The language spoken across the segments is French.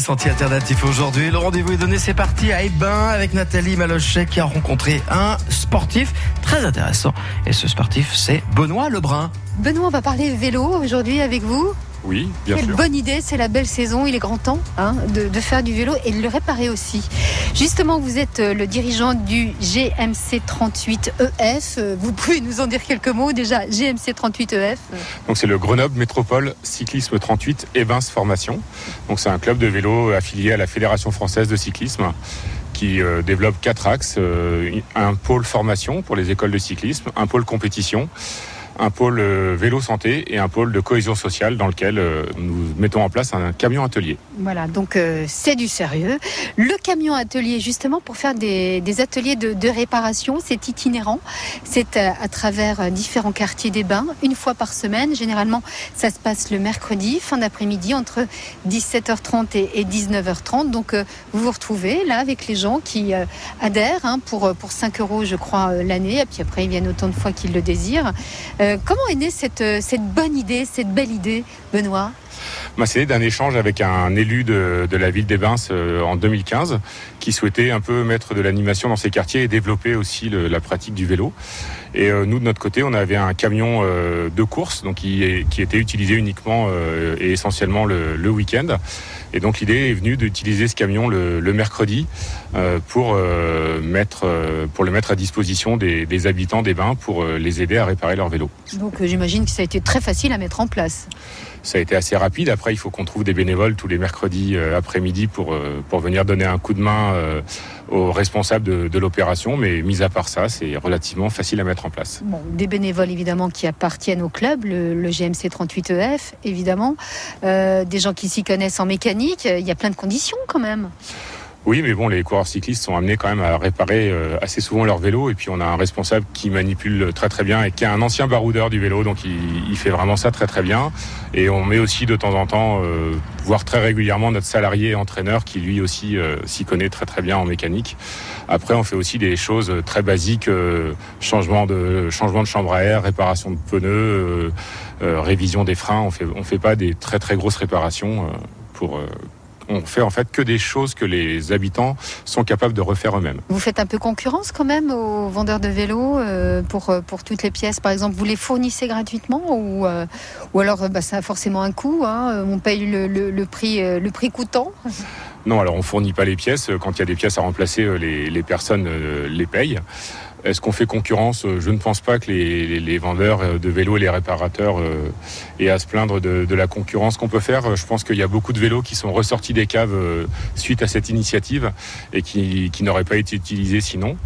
Sentier alternatif aujourd'hui. Le rendez-vous est donné, c'est parti à Ebin avec Nathalie Malochet qui a rencontré un sportif très intéressant. Et ce sportif, c'est Benoît Lebrun. Benoît, on va parler vélo aujourd'hui avec vous. Oui, bien Quelle sûr. bonne idée, c'est la belle saison, il est grand temps hein, de, de faire du vélo et de le réparer aussi. Justement, vous êtes euh, le dirigeant du GMC 38EF. Euh, Vous pouvez nous en dire quelques mots déjà, GMC 38EF. Donc c'est le Grenoble Métropole Cyclisme 38 Evins Formation. Donc c'est un club de vélo affilié à la Fédération française de cyclisme qui euh, développe quatre axes Euh, un pôle formation pour les écoles de cyclisme, un pôle compétition, un pôle euh, vélo santé et un pôle de cohésion sociale dans lequel euh, nous mettons en place un camion atelier. Voilà, donc euh, c'est du sérieux. Le camion atelier, justement, pour faire des, ateliers de, réparation, c'est itinérant. C'est à travers différents quartiers des bains, une fois par semaine. Généralement, ça se passe le mercredi, fin d'après-midi, entre 17h30 et, et 19h30. Donc, vous vous retrouvez là avec les gens qui adhèrent hein, pour, pour 5 euros, je crois, l'année. Et puis après, ils viennent autant de fois qu'ils le désirent. Euh, comment est née cette, euh, cette bonne idée, cette belle idée, Benoît Bah, c'est d'un échange avec un élu de, la ville d'Evins euh, en 2015 qui souhaitait un peu mettre de l'animation dans ses quartiers et développer aussi la pratique du vélo. Et nous, de notre côté, on avait un camion de course donc qui, était utilisé uniquement et essentiellement le, le week-end. Et donc l'idée est venue d'utiliser ce camion le, mercredi euh, pour, euh, mettre, euh, le mettre à disposition des, habitants des bains pour les aider à réparer leur vélo. Donc, j'imagine que ça a été très facile à mettre en place. Ça a été assez rapide. Après, il faut qu'on trouve des bénévoles tous les mercredis euh, après-midi pour, euh, pour venir donner un coup de main euh, aux responsables de, l'opération. Mais mis à part ça, c'est relativement facile à mettre en place. Des bénévoles évidemment qui appartiennent au club, le, GMC 38EF évidemment, Euh, des gens qui s'y connaissent en mécanique. Il y a plein de conditions quand même. Oui, mais bon, les coureurs cyclistes sont amenés quand même à réparer euh, assez souvent leur vélo. Et puis, on a un responsable qui manipule très très bien et qui est un ancien baroudeur du vélo. Donc, il, fait vraiment ça très très bien. Et on met aussi de temps en temps, euh, voire très régulièrement, notre salarié entraîneur qui lui aussi euh, s'y connaît très très bien en mécanique. Après, on fait aussi des choses très basiques, euh, changement de changement de chambre à air, réparation de pneus, euh, révision des freins. On fait on fait pas des très très grosses réparations pour on fait en fait que des choses que les habitants sont capables de refaire eux-mêmes. Vous faites un peu concurrence quand même aux vendeurs de vélos euh, pour, euh, pour toutes les pièces. Par exemple, vous les fournissez gratuitement ou, euh, ou alors bah, ça a forcément un coût. hein. On paye le, le- le prix, le prix coûtant. Non, alors on fournit pas les pièces. Quand il y a des pièces à remplacer, les, les personnes les payent. Est-ce qu'on fait concurrence? Je ne pense pas que les, vendeurs euh, de vélos et les réparateurs euh, aient à se plaindre de, la concurrence qu'on peut faire. Je pense qu'il y a beaucoup de vélos qui sont ressortis des caves euh, suite à cette initiative et qui, n'auraient pas été utilisés sinon.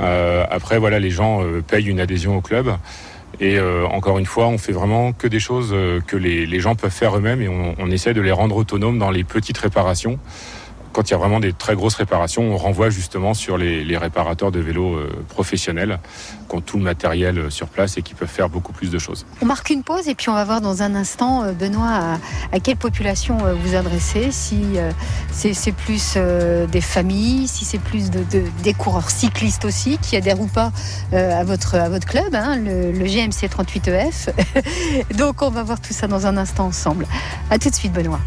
Euh, après, voilà, les gens euh, payent une adhésion au club. Et euh, encore une fois, on fait vraiment que des choses euh, que les, gens peuvent faire eux-mêmes et on essaie de les rendre autonomes dans les petites réparations. Quand il y a vraiment des très grosses réparations, on renvoie justement sur les, réparateurs de vélos euh, professionnels qui ont tout le matériel euh, sur place et qui peuvent faire beaucoup plus de choses. On marque une pause et puis on va voir dans un instant, euh, Benoît, à, quelle population vous adressez. Si c'est plus des familles, si c'est plus de, de- des coureurs cyclistes aussi qui adhèrent ou pas à, votre, à votre club, hein, le, le GMC 38EF. Donc on va voir tout ça dans un instant ensemble. À tout de suite, Benoît.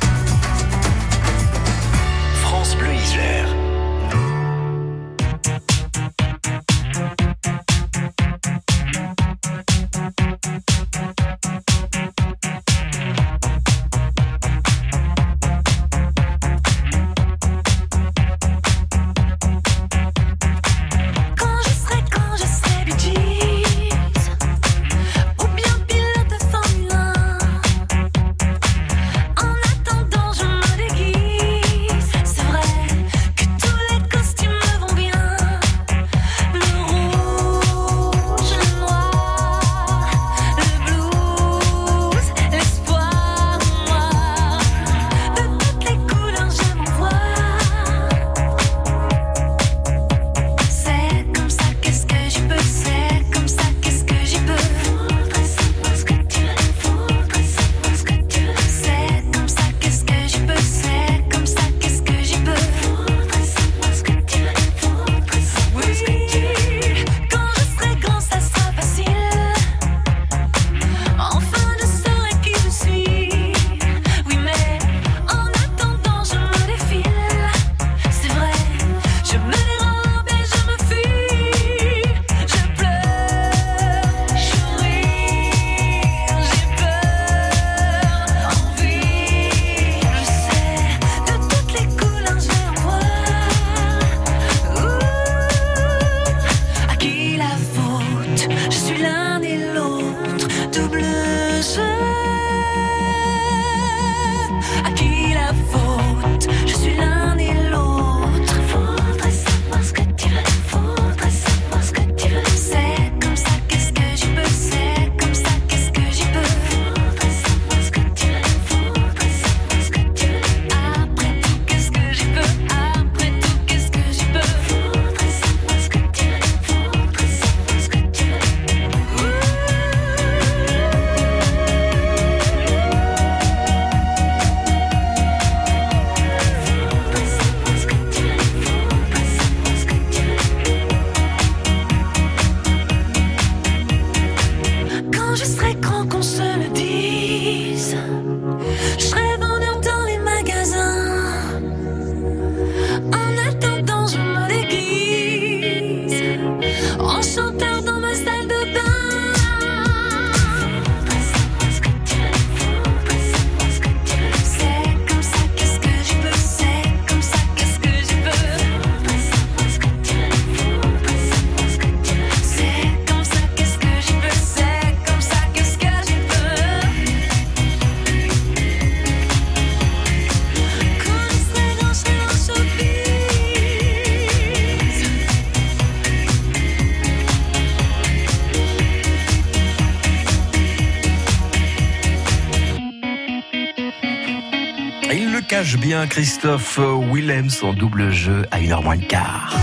Bien Christophe Willems en double jeu à 1h moins le quart.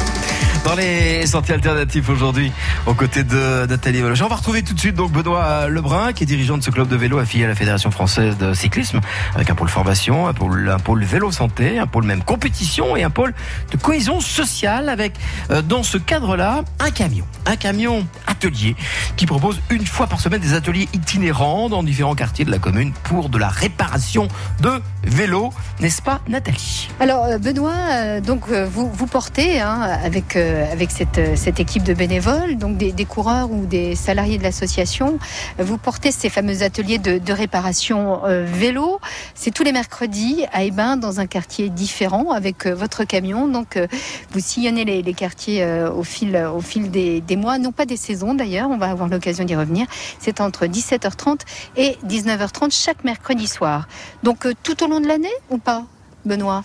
Dans les sorties alternatives aujourd'hui, aux côtés de Nathalie Valoche. On va retrouver tout de suite donc Benoît Lebrun, qui est dirigeant de ce club de vélo affilié à la Fédération française de cyclisme, avec un pôle formation, un pôle, vélo santé, un pôle même compétition et un pôle de cohésion sociale, avec euh, dans ce cadre-là un camion, un camion atelier qui propose une fois par semaine des ateliers itinérants dans différents quartiers de la commune pour de la réparation de vélos, n'est-ce pas Nathalie? Alors euh, Benoît, euh, donc vous, vous portez hein, avec, avec cette, euh, cette équipe de bénévoles, donc des, coureurs ou des salariés de l'association, euh, vous portez ces fameux ateliers de, réparation euh, vélo. C'est tous les mercredis à Ebin dans un quartier différent avec euh, votre camion. Donc euh, vous sillonnez les, les quartiers euh, au fil, au fil des, des mois, non pas des saisons d'ailleurs, on va avoir l'occasion d'y revenir. C'est entre 17h30 et 19h30 chaque mercredi soir. Donc euh, tout au long de l'année ou pas Benoît?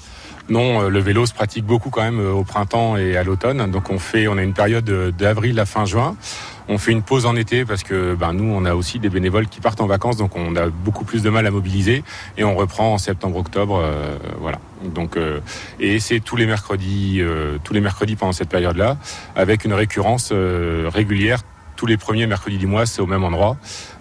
Non, euh, le vélo se pratique beaucoup quand même euh, au printemps et à l'automne. Donc on fait, on a une période euh, d'avril à fin juin. On fait une pause en été parce que ben, nous, on a aussi des bénévoles qui partent en vacances, donc on a beaucoup plus de mal à mobiliser et on reprend en septembre-octobre, voilà. Donc et c'est tous les mercredis, tous les mercredis pendant cette période-là, avec une récurrence régulière. Tous les premiers mercredis du mois, c'est au même endroit.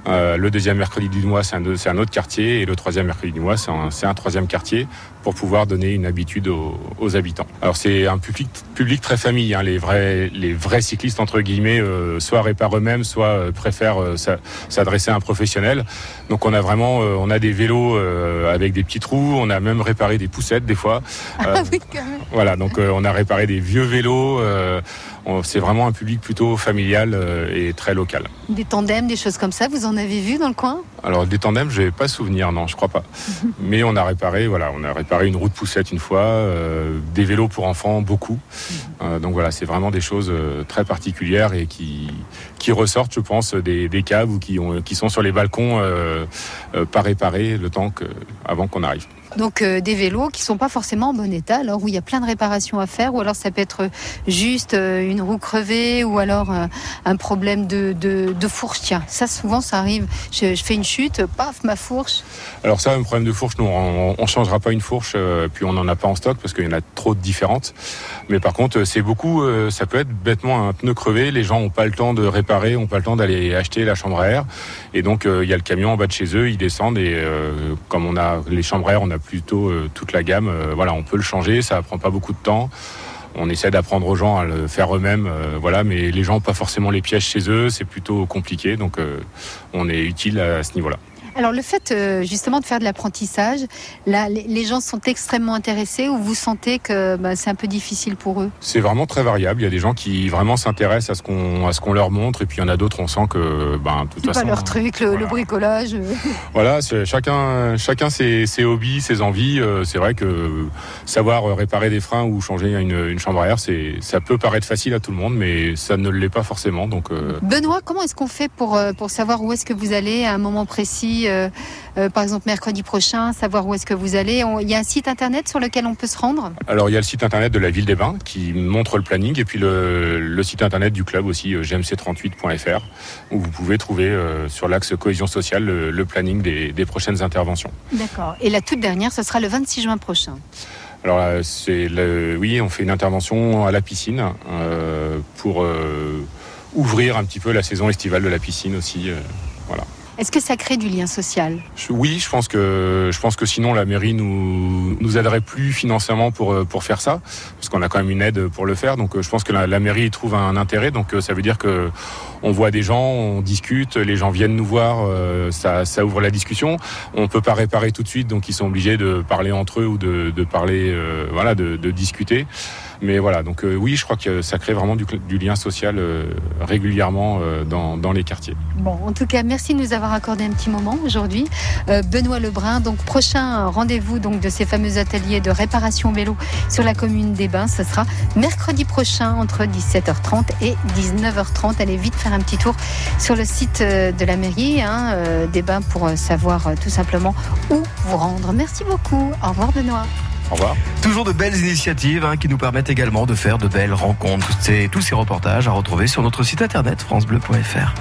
Euh, le deuxième mercredi du mois, c'est un, autre quartier. Et le troisième mercredi du mois, c'est un, troisième quartier pour pouvoir donner une habitude aux, aux habitants. Alors c'est un public, public très famille. Hein. Les, vrais, les vrais cyclistes, entre guillemets, euh, soit réparent eux-mêmes, soit euh, préfèrent euh, s'a- s'adresser à un professionnel. Donc on a vraiment euh, on a des vélos euh, avec des petits trous. On a même réparé des poussettes des fois. Euh, Ah oui, quand même. voilà, donc euh, on a réparé des vieux vélos. euh, c'est vraiment un public plutôt familial euh, et très local. Des tandems, des choses comme ça, vous en avez vu dans le coin? Alors des tandems, je n'ai pas souvenir, non, je crois pas. Mais on a réparé, voilà, on a réparé une roue de poussette une fois, euh, des vélos pour enfants beaucoup. Euh, donc voilà, c'est vraiment des choses euh, très particulières et qui qui ressortent, je pense, des, des caves ou qui ont qui sont sur les balcons euh, pas réparés le temps que avant qu'on arrive. Donc euh, des vélos qui sont pas forcément en bon état, alors où il y a plein de réparations à faire, ou alors ça peut être juste euh, une roue crevée, ou alors euh, un problème de, de, fourche. Tiens, ça souvent ça arrive. Je, fais une chute, paf, ma fourche. Alors ça, un problème de fourche, nous, on, on changera pas une fourche, puis on n'en a pas en stock parce qu'il y en a trop de différentes. Mais par contre, c'est beaucoup, ça peut être bêtement un pneu crevé. Les gens ont pas le temps de réparer, ont pas le temps d'aller acheter la chambre à air. Et donc, il y a le camion en bas de chez eux, ils descendent et comme on a les chambres à air, on a plutôt euh, toute la gamme. euh, voilà, on peut le changer, ça prend pas beaucoup de temps. On essaie d'apprendre aux gens à le faire eux-mêmes, euh, voilà, mais les gens ont pas forcément les pièges chez eux, c'est plutôt compliqué, donc on est utile à ce niveau-là. Alors le fait euh, justement de faire de l'apprentissage, là les, gens sont extrêmement intéressés, ou vous sentez que bah, c'est un peu difficile pour eux? C'est vraiment très variable. Il y a des gens qui vraiment s'intéressent à ce qu'on à ce qu'on leur montre, et puis il y en a d'autres, on sent que, ben, de toute C'est pas façon, leur truc, le, voilà. le bricolage. euh. Voilà, chacun chacun ses, ses hobbies, ses envies. Euh, C'est vrai que savoir réparer des freins ou changer une, une chambre à air, c'est ça peut paraître facile à tout le monde, mais ça ne l'est pas forcément. Donc euh, Benoît, comment est-ce qu'on fait pour, pour savoir où est-ce que vous allez à un moment précis euh, euh, Par exemple, mercredi prochain, savoir où est-ce que vous allez. Il y a un site internet sur lequel on peut se rendre? Alors il y a le site internet de la ville des Bains qui montre le planning et puis le, le site internet du club aussi euh, gmc38.fr où vous pouvez trouver sur l'axe cohésion sociale le, le planning des, des prochaines interventions. D'accord. Et la toute dernière, ce sera le 26 juin prochain. Alors là, c'est le, oui, on fait une intervention à la piscine euh, pour euh, ouvrir un petit peu la saison estivale de la piscine aussi. euh. Est-ce que ça crée du lien social? Oui, je pense que je pense que sinon la mairie nous nous aiderait plus financièrement pour euh, pour faire ça, parce qu'on a quand même une aide pour le faire. Donc euh, je pense que la, la mairie y trouve un intérêt. Donc euh, ça veut dire que on voit des gens, on discute, les gens viennent nous voir, euh, ça ça ouvre la discussion. On peut pas réparer tout de suite, donc ils sont obligés de parler entre eux ou de de parler euh, voilà de, de discuter. Mais voilà, donc euh, oui, je crois que ça crée vraiment du, lien social régulièrement dans, dans les quartiers. Bon, en tout cas, merci de nous avoir accordé un petit moment aujourd'hui. Euh, Benoît Lebrun, donc prochain rendez-vous donc de ces fameux ateliers de réparation vélo sur la commune des Bains, ce sera mercredi prochain entre 17h30 et 19h30. Allez vite faire un petit tour sur le site euh, de la mairie hein, euh, des Bains pour savoir euh, tout simplement où vous rendre. Merci beaucoup. Au revoir Benoît. Au revoir. Toujours de belles initiatives hein, qui nous permettent également de faire de belles rencontres. Tous ces, tous ces reportages à retrouver sur notre site internet francebleu.fr.